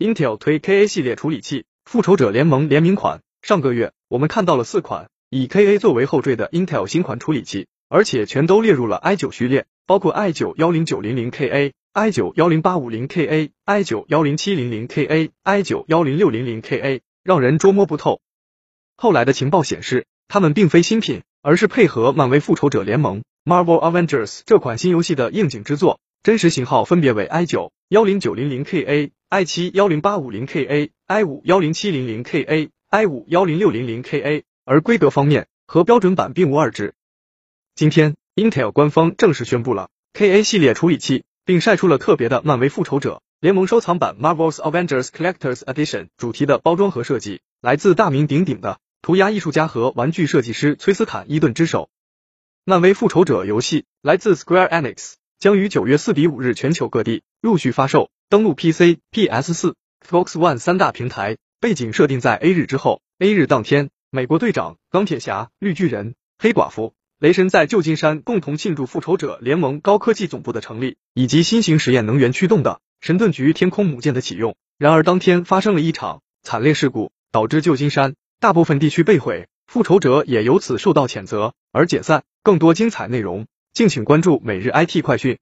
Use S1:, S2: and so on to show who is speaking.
S1: Intel 推 KA 系列处理器，复仇者联盟联名款。上个月我们看到了四款以 KA 作为后缀的 Intel 新款处理器，而且全都列入了 i9 序列，包括 i9 10900KA、i9 10850KA、i9 10700KA、i9 10600KA，让人捉摸不透。后来的情报显示，它们并非新品，而是配合漫威复仇者联盟 Marvel Avengers 这款新游戏的应景之作。真实型号分别为 i 九幺零九零零 KA、i 七幺零八五零 KA、i 五幺零七零零 KA、i 五幺零六零零 KA，而规格方面和标准版并无二致。今天，Intel 官方正式宣布了 KA 系列处理器，并晒出了特别的漫威复仇者联盟收藏版 Marvel's Avengers Collector's Edition 主题的包装和设计，来自大名鼎鼎的涂鸦艺术家和玩具设计师崔斯坦伊顿之手。漫威复仇者游戏来自 Square Enix。将于九月四比五日全球各地陆续发售，登陆 PC、PS 四、Xbox One 三大平台。背景设定在 A 日之后，A 日当天，美国队长、钢铁侠、绿巨人、黑寡妇、雷神在旧金山共同庆祝复仇者联盟高科技总部的成立，以及新型实验能源驱动的神盾局天空母舰的启用。然而，当天发生了一场惨烈事故，导致旧金山大部分地区被毁，复仇者也由此受到谴责而解散。更多精彩内容。敬请关注每日 IT 快讯。